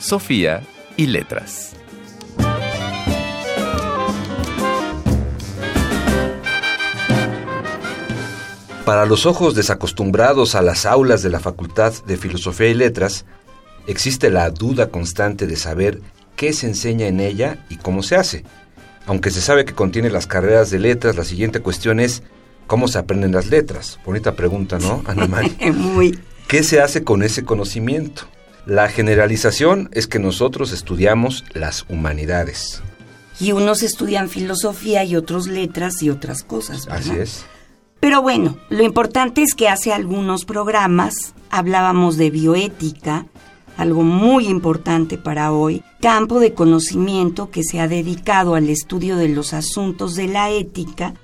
Sofía y letras. Para los ojos desacostumbrados a las aulas de la Facultad de Filosofía y Letras, existe la duda constante de saber qué se enseña en ella y cómo se hace. Aunque se sabe que contiene las carreras de letras, la siguiente cuestión es ¿cómo se aprenden las letras? Bonita pregunta, ¿no, Ana María? Muy. ¿Qué se hace con ese conocimiento? La generalización es que nosotros estudiamos las humanidades. Y unos estudian filosofía y otros letras y otras cosas. ¿verdad? Así es. Pero bueno, lo importante es que hace algunos programas hablábamos de bioética, algo muy importante para hoy, campo de conocimiento que se ha dedicado al estudio de los asuntos de la ética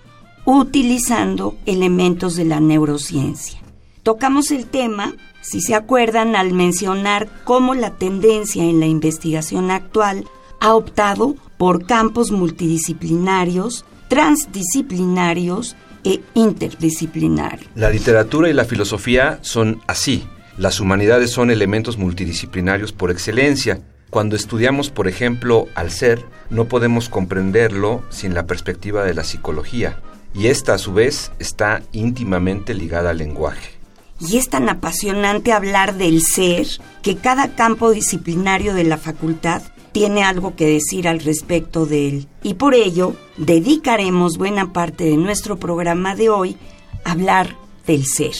utilizando elementos de la neurociencia. Tocamos el tema, si se acuerdan, al mencionar cómo la tendencia en la investigación actual ha optado por campos multidisciplinarios, transdisciplinarios e interdisciplinarios. La literatura y la filosofía son así. Las humanidades son elementos multidisciplinarios por excelencia. Cuando estudiamos, por ejemplo, al ser, no podemos comprenderlo sin la perspectiva de la psicología. Y esta, a su vez, está íntimamente ligada al lenguaje. Y es tan apasionante hablar del ser que cada campo disciplinario de la facultad tiene algo que decir al respecto de él. Y por ello, dedicaremos buena parte de nuestro programa de hoy a hablar del ser.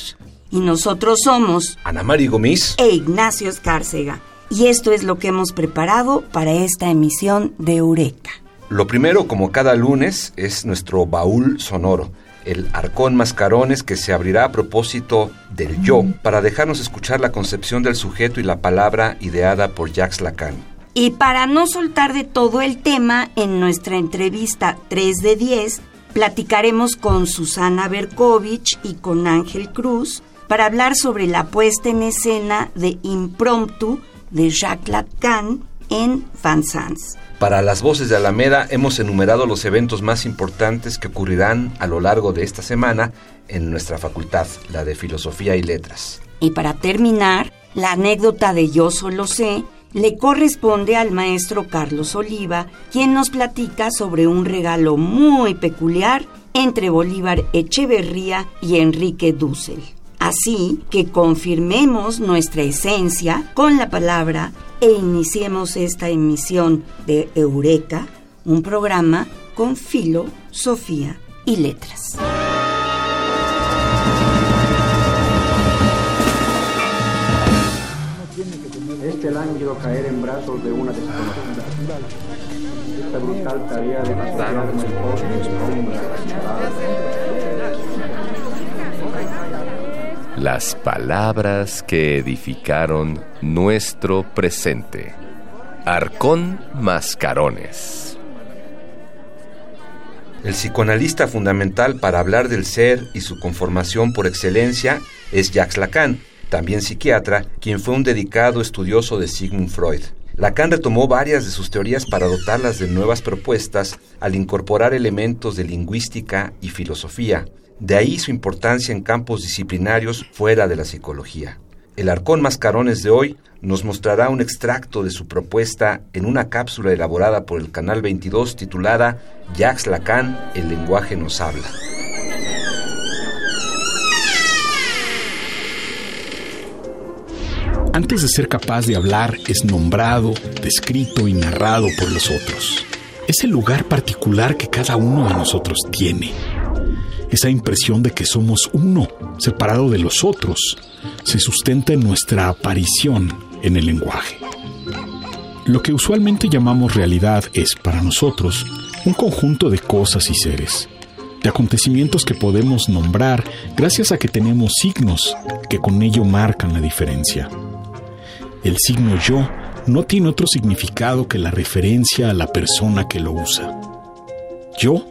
Y nosotros somos Ana María Gomis. e Ignacio Escárcega. Y esto es lo que hemos preparado para esta emisión de Eureka. Lo primero, como cada lunes, es nuestro baúl sonoro, el arcón mascarones que se abrirá a propósito del yo, para dejarnos escuchar la concepción del sujeto y la palabra ideada por Jacques Lacan. Y para no soltar de todo el tema, en nuestra entrevista 3 de 10, platicaremos con Susana Berkovich y con Ángel Cruz para hablar sobre la puesta en escena de Impromptu de Jacques Lacan en Van Sans. Para las voces de Alameda hemos enumerado los eventos más importantes que ocurrirán a lo largo de esta semana en nuestra facultad, la de Filosofía y Letras. Y para terminar, la anécdota de Yo solo sé le corresponde al maestro Carlos Oliva, quien nos platica sobre un regalo muy peculiar entre Bolívar Echeverría y Enrique Dussel. Así que confirmemos nuestra esencia con la palabra e iniciemos esta emisión de Eureka, un programa con filo, Sofía y letras. Este lánguido caer en brazos de una desconocida. Esta brutal tarea de matar como el Las palabras que edificaron nuestro presente. Arcón Mascarones. El psicoanalista fundamental para hablar del ser y su conformación por excelencia es Jacques Lacan, también psiquiatra, quien fue un dedicado estudioso de Sigmund Freud. Lacan retomó varias de sus teorías para dotarlas de nuevas propuestas al incorporar elementos de lingüística y filosofía. De ahí su importancia en campos disciplinarios fuera de la psicología. El Arcón Mascarones de hoy nos mostrará un extracto de su propuesta en una cápsula elaborada por el Canal 22 titulada Jacques Lacan, el lenguaje nos habla. Antes de ser capaz de hablar, es nombrado, descrito y narrado por los otros. Es el lugar particular que cada uno de nosotros tiene. Esa impresión de que somos uno, separado de los otros, se sustenta en nuestra aparición en el lenguaje. Lo que usualmente llamamos realidad es, para nosotros, un conjunto de cosas y seres, de acontecimientos que podemos nombrar gracias a que tenemos signos que con ello marcan la diferencia. El signo yo no tiene otro significado que la referencia a la persona que lo usa. Yo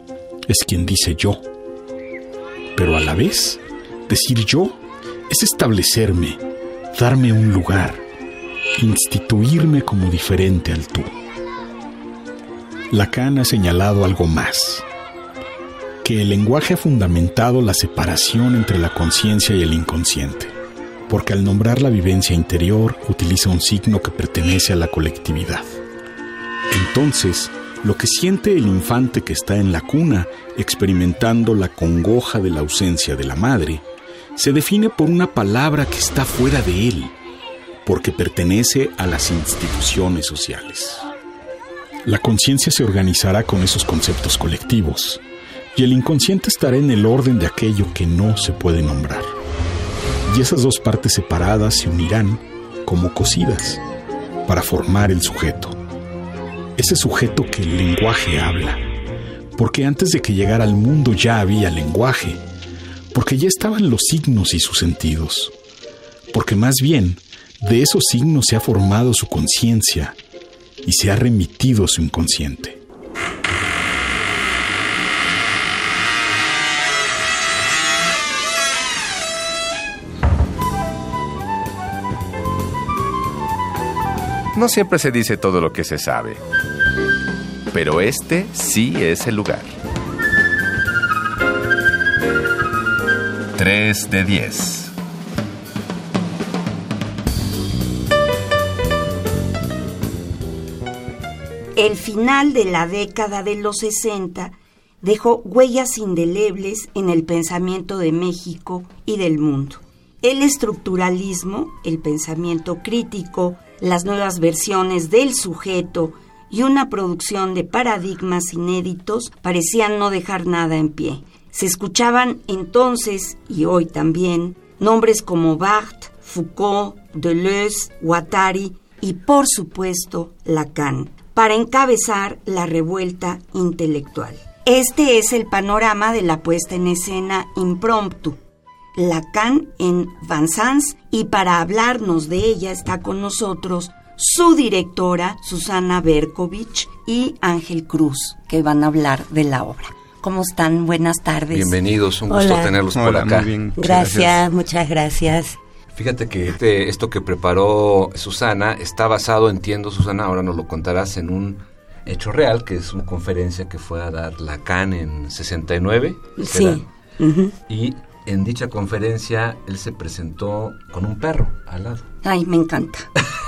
es quien dice yo, pero a la vez, decir yo es establecerme, darme un lugar, instituirme como diferente al tú. Lacan ha señalado algo más, que el lenguaje ha fundamentado la separación entre la conciencia y el inconsciente, porque al nombrar la vivencia interior utiliza un signo que pertenece a la colectividad. Entonces, lo que siente el infante que está en la cuna, experimentando la congoja de la ausencia de la madre, se define por una palabra que está fuera de él, porque pertenece a las instituciones sociales. La conciencia se organizará con esos conceptos colectivos, y el inconsciente estará en el orden de aquello que no se puede nombrar. Y esas dos partes separadas se unirán como cosidas para formar el sujeto. Ese sujeto que el lenguaje habla. Porque antes de que llegara al mundo ya había lenguaje porque ya estaban los signos y sus sentidos, porque más bien de esos signos se ha formado su conciencia y se ha remitido su inconsciente. No siempre se dice todo lo que se sabe, pero este sí es el lugar. 3 de 10. El final de la década de los 60 dejó huellas indelebles en el pensamiento de México y del mundo. El estructuralismo, el pensamiento crítico, las nuevas versiones del sujeto y una producción de paradigmas inéditos parecían no dejar nada en pie. Se escuchaban entonces, y hoy también, nombres como Barthes, Foucault, Deleuze, Guattari y, por supuesto, Lacan, para encabezar la revuelta intelectual. Este es el panorama de la puesta en escena impromptu. Lacan en Sans y para hablarnos de ella está con nosotros su directora Susana Berkovich y Ángel Cruz, que van a hablar de la obra. ¿Cómo están? Buenas tardes. Bienvenidos, un gusto tenerlos por acá. gracias, muchas gracias. Fíjate que este, esto que preparó Susana está basado, entiendo Susana, ahora nos lo contarás, en un hecho real, que es una conferencia que fue a dar Lacan en 69. Sí. Y en dicha conferencia él se presentó con un perro al lado. Ay, me encanta.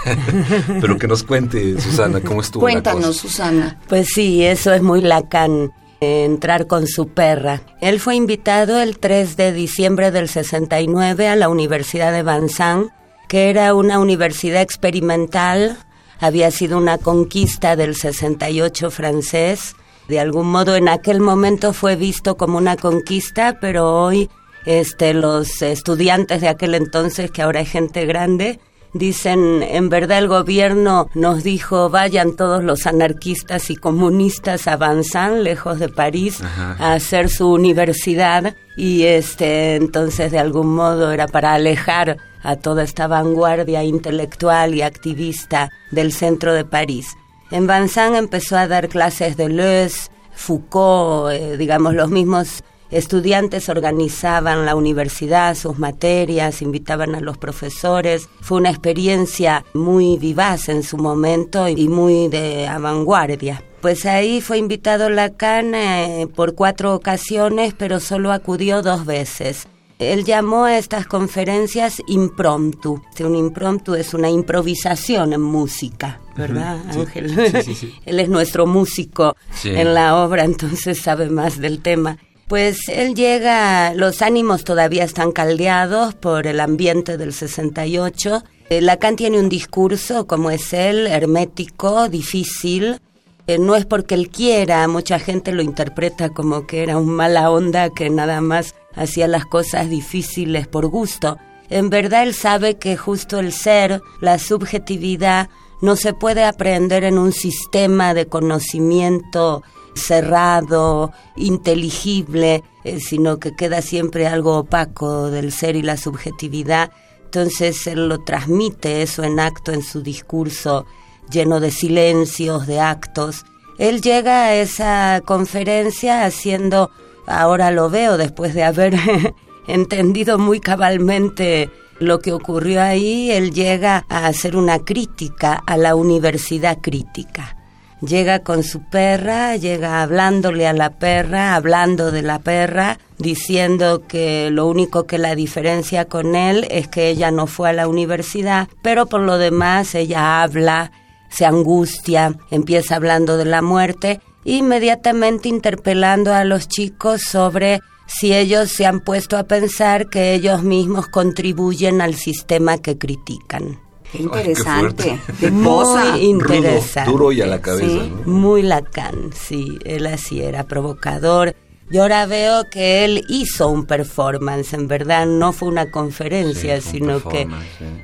Pero que nos cuente, Susana, cómo estuvo. Cuéntanos, Susana. Pues sí, eso es muy Lacan entrar con su perra. Él fue invitado el 3 de diciembre del 69 a la Universidad de Vincennes, que era una universidad experimental, había sido una conquista del 68 francés. De algún modo en aquel momento fue visto como una conquista, pero hoy este, los estudiantes de aquel entonces, que ahora es gente grande, Dicen, en verdad el gobierno nos dijo, vayan todos los anarquistas y comunistas a Vincennes, lejos de París, a hacer su universidad y este entonces de algún modo era para alejar a toda esta vanguardia intelectual y activista del centro de París. En Vincennes empezó a dar clases de Deleuze, Foucault, eh, digamos los mismos Estudiantes organizaban la universidad, sus materias, invitaban a los profesores. Fue una experiencia muy vivaz en su momento y muy de vanguardia. Pues ahí fue invitado Lacan eh, por cuatro ocasiones, pero solo acudió dos veces. Él llamó a estas conferencias impromptu. Un impromptu es una improvisación en música, ¿verdad, Ángel? Él es nuestro músico en la obra, entonces sabe más del tema. Pues él llega, los ánimos todavía están caldeados por el ambiente del 68. Eh, Lacan tiene un discurso, como es él, hermético, difícil. Eh, no es porque él quiera, mucha gente lo interpreta como que era un mala onda que nada más hacía las cosas difíciles por gusto. En verdad él sabe que justo el ser, la subjetividad, no se puede aprender en un sistema de conocimiento cerrado, inteligible, eh, sino que queda siempre algo opaco del ser y la subjetividad. Entonces él lo transmite eso en acto en su discurso lleno de silencios, de actos. Él llega a esa conferencia haciendo, ahora lo veo después de haber entendido muy cabalmente lo que ocurrió ahí, él llega a hacer una crítica a la universidad crítica. Llega con su perra, llega hablándole a la perra, hablando de la perra, diciendo que lo único que la diferencia con él es que ella no fue a la universidad, pero por lo demás ella habla, se angustia, empieza hablando de la muerte, inmediatamente interpelando a los chicos sobre si ellos se han puesto a pensar que ellos mismos contribuyen al sistema que critican. Qué interesante. muy interesante. duro y a la cabeza. Muy Lacan, sí. Él así era provocador yo ahora veo que él hizo un performance, en verdad no fue una conferencia, sino que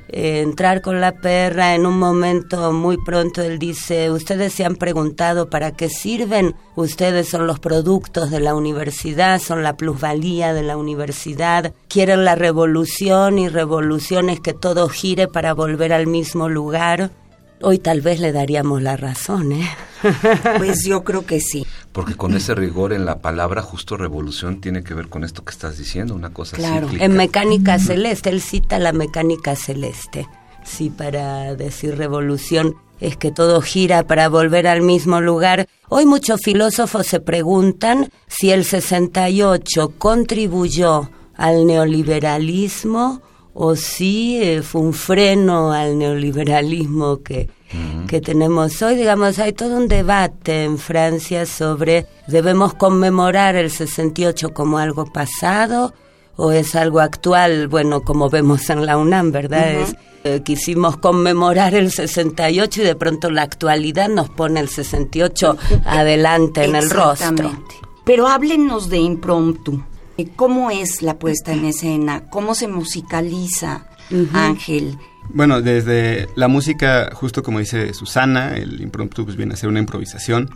eh, entrar con la perra en un momento muy pronto él dice, ustedes se han preguntado para qué sirven, ustedes son los productos de la universidad, son la plusvalía de la universidad, quieren la revolución y revolución es que todo gire para volver al mismo lugar. Hoy tal vez le daríamos la razón, ¿eh? Pues yo creo que sí. Porque con ese rigor en la palabra justo revolución tiene que ver con esto que estás diciendo, una cosa Claro, en mecánica celeste, él cita la mecánica celeste. Sí, para decir revolución es que todo gira para volver al mismo lugar. Hoy muchos filósofos se preguntan si el 68 contribuyó al neoliberalismo o si eh, fue un freno al neoliberalismo que, que tenemos hoy. Digamos, hay todo un debate en Francia sobre debemos conmemorar el 68 como algo pasado o es algo actual, bueno, como vemos en la UNAM, ¿verdad? es, eh, quisimos conmemorar el 68 y de pronto la actualidad nos pone el 68 adelante en el rostro. Pero háblenos de impromptu. ¿Cómo es la puesta en escena? ¿Cómo se musicaliza, Ángel? Bueno, desde la música, justo como dice Susana, el impromptu pues viene a ser una improvisación.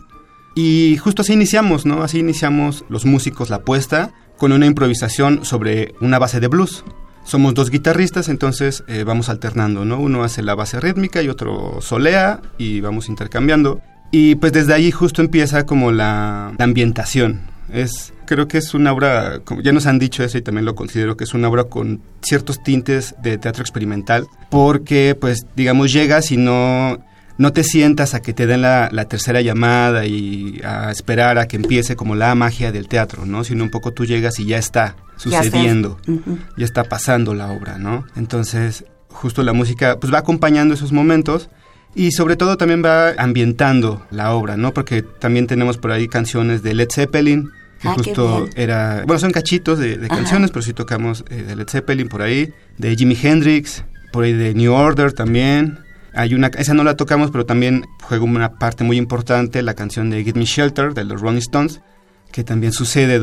Y justo así iniciamos, ¿no? Así iniciamos los músicos la puesta con una improvisación sobre una base de blues. Somos dos guitarristas, entonces eh, vamos alternando, ¿no? Uno hace la base rítmica y otro solea y vamos intercambiando. Y pues desde ahí justo empieza como la ambientación, es, creo que es una obra, como ya nos han dicho eso y también lo considero que es una obra con ciertos tintes de teatro experimental, porque pues digamos llegas y no, no te sientas a que te den la, tercera llamada y a esperar a que empiece como la magia del teatro, ¿no? Sino un poco tú llegas y ya está sucediendo, ya está pasando la obra, ¿no? Entonces, justo la música pues va acompañando esos momentos y sobre todo también va ambientando la obra, ¿no? Porque también tenemos por ahí canciones de Led Zeppelin, que ah, justo era, bueno, son cachitos de, canciones, pero sí tocamos eh, de Led Zeppelin por ahí, de Jimi Hendrix, por ahí de New Order también. Hay una, esa no la tocamos, pero también juega una parte muy importante, la canción de Give Me Shelter de los Rolling Stones, que también sucede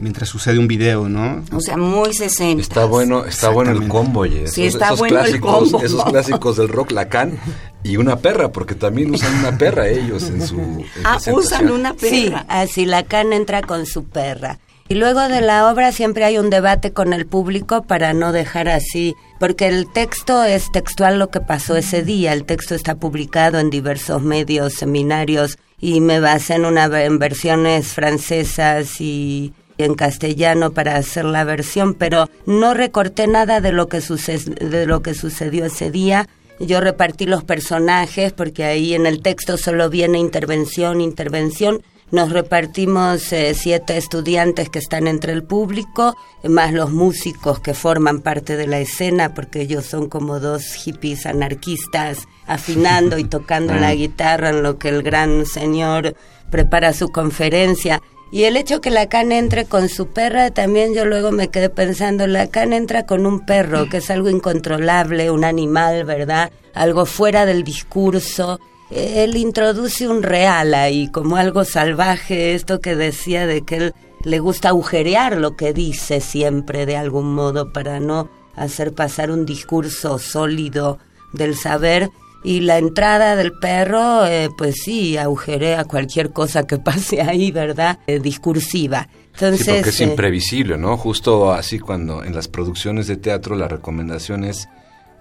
mientras sucede un video, ¿no? O sea, muy 60. Está bueno, está bueno el combo, oye. Sí, está bueno el combo. Esos clásicos del rock Lacan y una perra, porque también usan una perra ellos en su Ah, usan una perra. Sí, así Lacan entra con su perra. Y luego de la obra siempre hay un debate con el público para no dejar así, porque el texto es textual lo que pasó ese día, el texto está publicado en diversos medios, seminarios y me basé en, una, en versiones francesas y en castellano para hacer la versión, pero no recorté nada de lo que, de lo que sucedió ese día. Yo repartí los personajes porque ahí en el texto solo viene intervención, intervención nos repartimos eh, siete estudiantes que están entre el público, más los músicos que forman parte de la escena, porque ellos son como dos hippies anarquistas, afinando y tocando la guitarra en lo que el gran señor prepara su conferencia. Y el hecho que Lacan entre con su perra, también yo luego me quedé pensando, Lacan entra con un perro, que es algo incontrolable, un animal, ¿verdad? Algo fuera del discurso él introduce un real ahí, como algo salvaje, esto que decía de que él le gusta agujerear lo que dice siempre de algún modo para no hacer pasar un discurso sólido del saber. Y la entrada del perro, eh, pues sí, agujerea cualquier cosa que pase ahí, ¿verdad? Eh, discursiva. Entonces, sí, porque es eh, imprevisible, ¿no? Justo así cuando en las producciones de teatro la recomendación es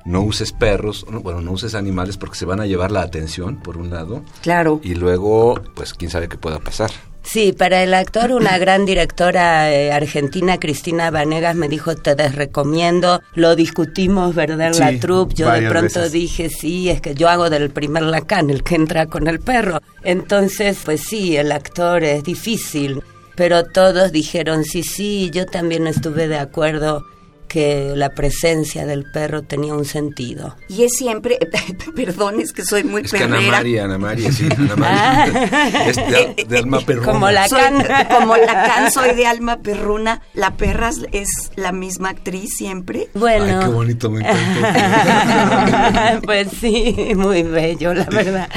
no uses perros, bueno, no uses animales porque se van a llevar la atención, por un lado. Claro. Y luego, pues quién sabe qué pueda pasar. Sí, para el actor, una gran directora eh, argentina, Cristina Vanegas, me dijo, te desrecomiendo. Lo discutimos, ¿verdad? En la troupe. Yo de pronto veces. dije, sí, es que yo hago del primer Lacan, el que entra con el perro. Entonces, pues sí, el actor es difícil. Pero todos dijeron, sí, sí, yo también estuve de acuerdo que la presencia del perro tenía un sentido. Y es siempre, perdón, es que soy muy Es que Ana. María, Ana María, sí, Ana María. es de, de alma perrona. Como la- Lacan. como Lacan, soy de alma perruna. ¿La perra es- es la misma actriz siempre? Bueno. Ay, qué bonito, me encantó. pues sí, muy bello, la verdad.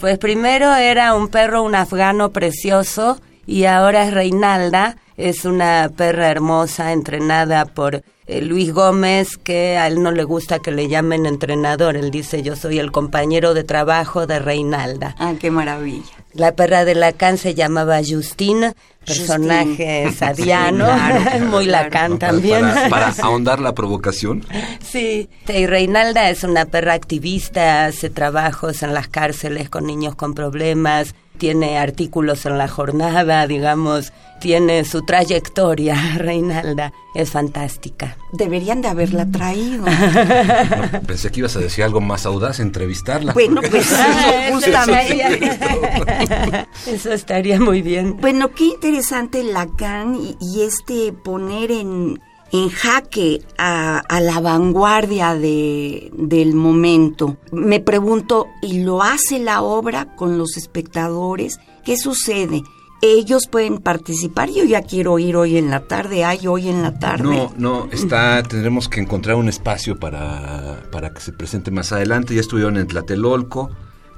Pues primero era un perro, un afgano precioso, y ahora es Reinalda, es una perra hermosa entrenada por eh, Luis Gómez, que a él no le gusta que le llamen entrenador, él dice yo soy el compañero de trabajo de Reinalda. Ah, qué maravilla. La perra de Lacan se llamaba Justine, personaje Justine. sadiano, Claro, claro, muy claro. Lacan Para- también. Para, para ahondar la provocación. Sí, y Reinalda es una perra activista, hace trabajos en las cárceles con niños con problemas, tiene artículos en la jornada, digamos, tiene su trayectoria, Reinalda, es fantástica. Deberían de haberla traído. No, pensé que ibas a decir algo más audaz, entrevistarla. Bueno, pues Ah, eso justamente. estaría- Eso estaría muy bien. Bueno, qué interesante Lacan y, y este poner en, en jaque a, a la vanguardia de, del momento. Me pregunto, ¿y lo hace la obra con los espectadores? ¿Qué sucede? Ellos pueden participar. Yo ya quiero ir hoy en la tarde. ¿Hay hoy en la tarde? No, no, está, tendremos que encontrar un espacio para, para que se presente más adelante. Ya estuvieron en Tlatelolco,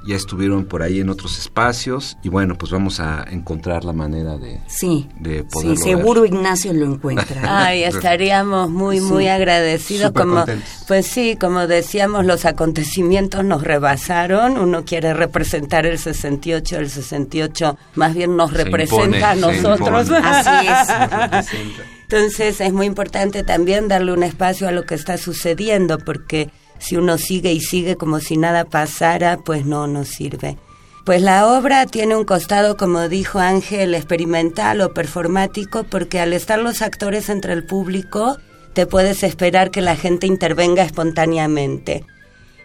ya estuvieron por ahí en otros espacios y bueno, pues vamos a encontrar la manera de, Sí, de sí, seguro Ignacio lo encuentra. Ay, estaríamos muy, muy agradecidos. Como, contentos. pues sí, como decíamos, los acontecimientos nos rebasaron. Uno quiere representar el 68, el 68 más bien nos Se representa impone, a nosotros. Así es. Entonces es muy importante también darle un espacio a lo que está sucediendo, porque si uno sigue y sigue como si nada pasara, pues no nos sirve. Pues la obra tiene un costado, como dijo Ángel, experimental o performático, porque al estar los actores entre el público, te puedes esperar que la gente intervenga espontáneamente.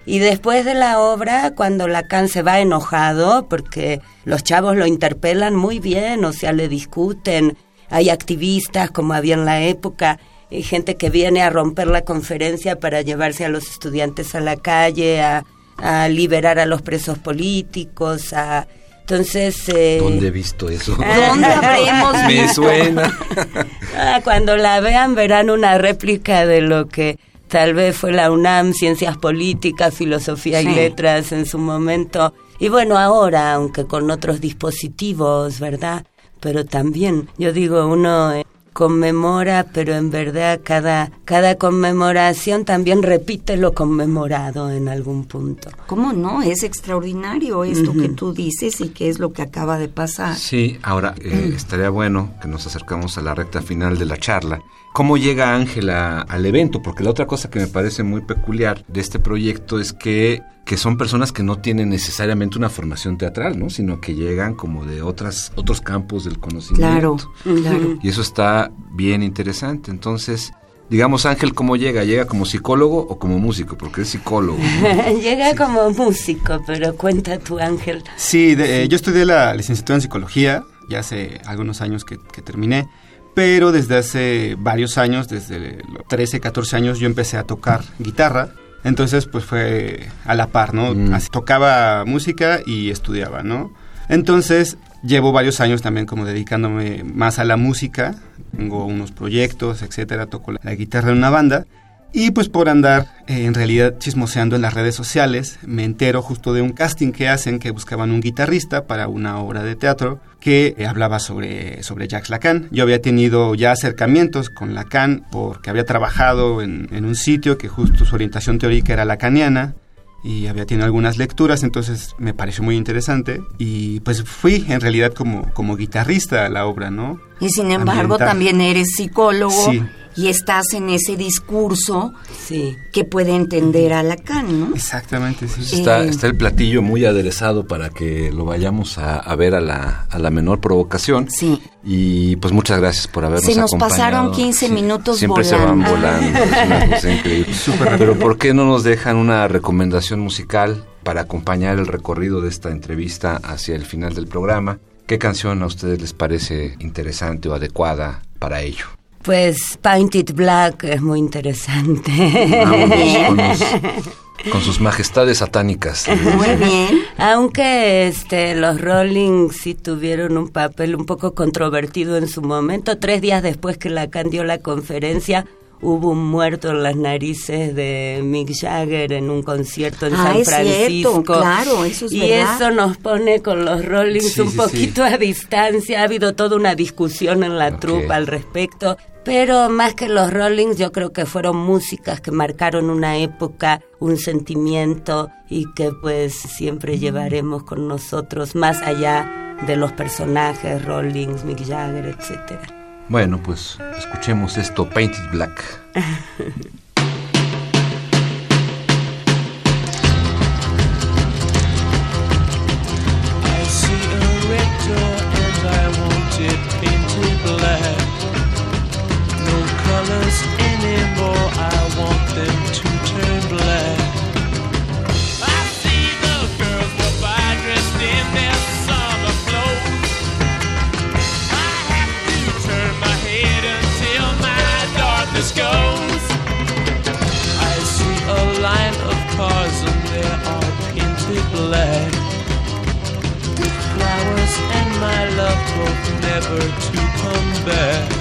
Y después de la obra, cuando Lacan se va enojado, porque los chavos lo interpelan muy bien, o sea, le discuten, hay activistas como había en la época, hay gente que viene a romper la conferencia para llevarse a los estudiantes a la calle, a, a liberar a los presos políticos, a... Entonces... eh, ¿Dónde he visto eso? ¿Dónde habremos Me suena. Ah, cuando la vean verán una réplica de lo que tal vez fue la UNAM, Ciencias Políticas, Filosofía Sí. y Letras en su momento. Y bueno, ahora, aunque con otros dispositivos, ¿verdad? Pero también, yo digo, uno eh, conmemora, pero en verdad cada, cada conmemoración también repite lo conmemorado en algún punto. ¿Cómo no? Es extraordinario esto que tú dices y que es lo que acaba de pasar. Sí, ahora eh, estaría bueno que nos acercamos a la recta final de la charla. ¿Cómo llega Ángela al evento? Porque la otra cosa que me parece muy peculiar de este proyecto es que, que son personas que no tienen necesariamente una formación teatral, ¿no? Sino que llegan como de otras, otros campos del conocimiento. Claro, claro. Y eso está bien interesante. Entonces, digamos, Ángel, ¿cómo llega? ¿Llega como psicólogo o como músico? Porque es psicólogo. ¿no? Llega como músico, pero cuenta tu ángel. Sí, de- eh, yo estudié la licenciatura en psicología, ya hace algunos años que, que terminé, pero desde hace varios años, desde los 13, 14 años, yo empecé a tocar guitarra. Entonces, pues fue a la par, ¿no? Mm. Así, tocaba música y estudiaba, ¿no? Entonces, llevo varios años también como dedicándome más a la música. Tengo unos proyectos, etcétera, toco la, la guitarra en una banda. Y pues por andar eh, en realidad chismoseando en las redes sociales, me entero justo de un casting que hacen que buscaban un guitarrista para una obra de teatro que eh, hablaba sobre, sobre Jacques Lacan. Yo había tenido ya acercamientos con Lacan porque había trabajado en, en un sitio que justo su orientación teórica era lacaniana y había tenido algunas lecturas, entonces me pareció muy interesante y pues fui en realidad como, como guitarrista a la obra, ¿no? Y sin embargo ambiental. también eres psicólogo Sí. Y estás en ese discurso Sí. que puede entender a Lacan, ¿no? Exactamente, sí. Está, Eh, está el platillo muy aderezado para que lo vayamos a, a ver a la, a la menor provocación. Sí. Y pues muchas gracias por habernos Se nos acompañado. pasaron 15 minutos Siempre se van volando. volando. es una cosa increíble. Pero ¿por qué no nos dejan una recomendación musical para acompañar el recorrido de esta entrevista hacia el final del programa? ¿Qué canción a ustedes les parece interesante o adecuada para ello? Pues Painted Black es muy interesante. Con sus majestades satánicas. Muy bien. Aunque este, los Rolling sí tuvieron un papel un poco controvertido en su momento, tres días después que Lacan dio la conferencia, hubo un muerto en las narices de Mick Jagger en un concierto en Ah, San es cierto, Francisco. claro, eso es y verdad. eso nos pone con los Rollings Sí, un sí, poquito a distancia. Ha habido toda una discusión en la Ok. trupa al respecto. Pero más que los Rollings, yo creo que fueron músicas que marcaron una época, un sentimiento y que pues siempre llevaremos con nosotros más allá de los personajes, Rollings, Mick Jagger, etcétera. Bueno, pues escuchemos esto, Painted Black. come back.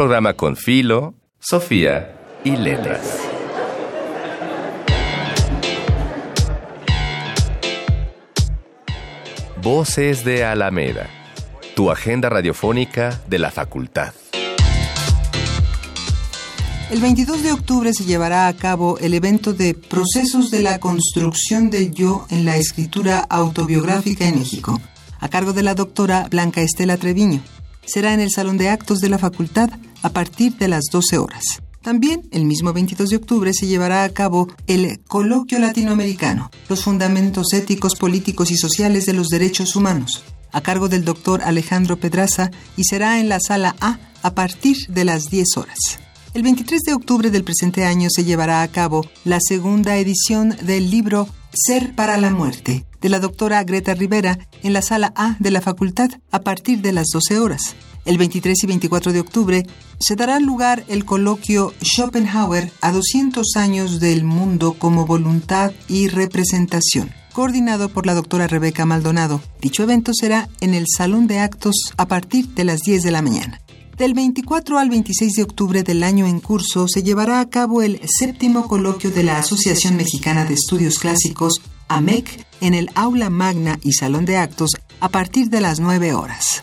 Programa con Filo, Sofía y Letras. Voces de Alameda, tu agenda radiofónica de la facultad. El 22 de octubre se llevará a cabo el evento de Procesos de la construcción del yo en la escritura autobiográfica en México, a cargo de la doctora Blanca Estela Treviño. Será en el Salón de Actos de la Facultad a partir de las 12 horas. También, el mismo 22 de octubre, se llevará a cabo el Coloquio Latinoamericano, los fundamentos éticos, políticos y sociales de los derechos humanos, a cargo del doctor Alejandro Pedraza y será en la Sala A a partir de las 10 horas. El 23 de octubre del presente año se llevará a cabo la segunda edición del libro Ser para la Muerte, de la doctora Greta Rivera, en la Sala A de la Facultad a partir de las 12 horas. El 23 y 24 de octubre se dará lugar el coloquio Schopenhauer a 200 años del mundo como voluntad y representación, coordinado por la doctora Rebeca Maldonado. Dicho evento será en el Salón de Actos a partir de las 10 de la mañana. Del 24 al 26 de octubre del año en curso se llevará a cabo el séptimo coloquio de la Asociación Mexicana de Estudios Clásicos AMEC en el aula magna y salón de actos a partir de las 9 horas.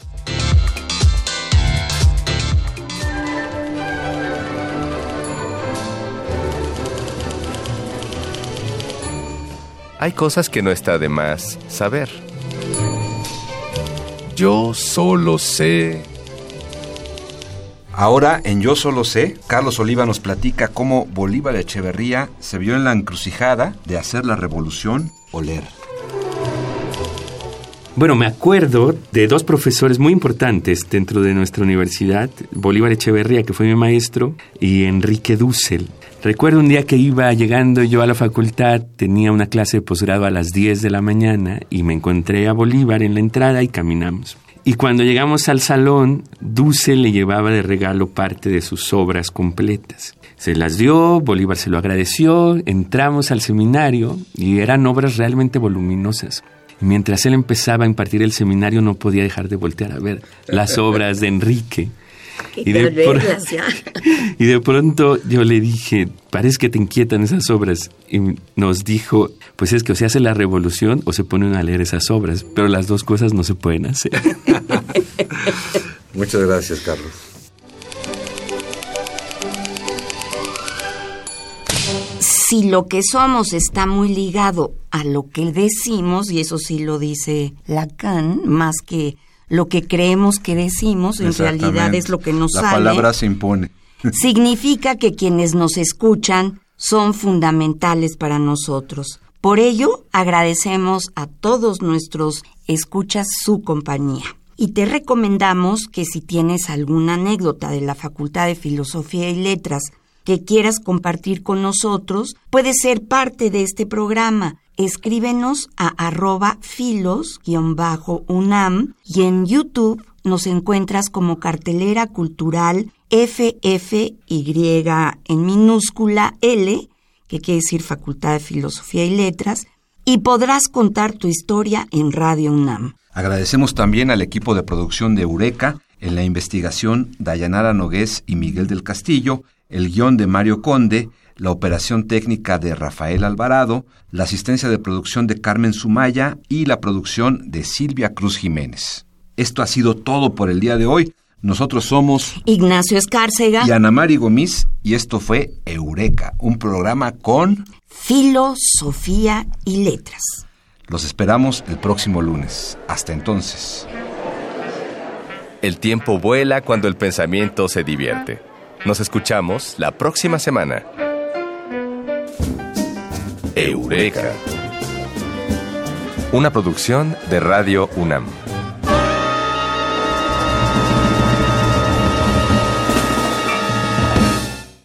Hay cosas que no está de más saber. Yo solo sé. Ahora, en Yo Solo Sé, Carlos Oliva nos platica cómo Bolívar Echeverría se vio en la encrucijada de hacer la revolución o leer. Bueno, me acuerdo de dos profesores muy importantes dentro de nuestra universidad, Bolívar Echeverría, que fue mi maestro, y Enrique Dussel. Recuerdo un día que iba llegando yo a la facultad, tenía una clase de posgrado a las 10 de la mañana y me encontré a Bolívar en la entrada y caminamos. Y cuando llegamos al salón, Dussel le llevaba de regalo parte de sus obras completas. Se las dio, Bolívar se lo agradeció, entramos al seminario y eran obras realmente voluminosas. Y mientras él empezaba a impartir el seminario no podía dejar de voltear a ver las obras de Enrique. Y de, y de pronto yo le dije, parece que te inquietan esas obras. Y nos dijo, pues es que o se hace la revolución o se ponen a leer esas obras, pero las dos cosas no se pueden hacer. Muchas gracias, Carlos. Si lo que somos está muy ligado a lo que decimos, y eso sí lo dice Lacan, más que lo que creemos que decimos, en realidad es lo que nos La sale. palabra se impone. significa que quienes nos escuchan son fundamentales para nosotros. Por ello, agradecemos a todos nuestros escuchas su compañía. Y te recomendamos que si tienes alguna anécdota de la Facultad de Filosofía y Letras que quieras compartir con nosotros, puedes ser parte de este programa. Escríbenos a arroba filos-unam y en YouTube nos encuentras como cartelera cultural FFY en minúscula L, que quiere decir Facultad de Filosofía y Letras, y podrás contar tu historia en Radio UNAM. Agradecemos también al equipo de producción de Eureka, en la investigación Dayanara Nogués y Miguel del Castillo, el guion de Mario Conde, la operación técnica de Rafael Alvarado, la asistencia de producción de Carmen Sumaya y la producción de Silvia Cruz Jiménez. Esto ha sido todo por el día de hoy. Nosotros somos Ignacio Escárcega, y Ana Mari Gomis y esto fue Eureka, un programa con... Filosofía y Letras. Los esperamos el próximo lunes. Hasta entonces. El tiempo vuela cuando el pensamiento se divierte. Nos escuchamos la próxima semana. Eureka. Una producción de Radio UNAM.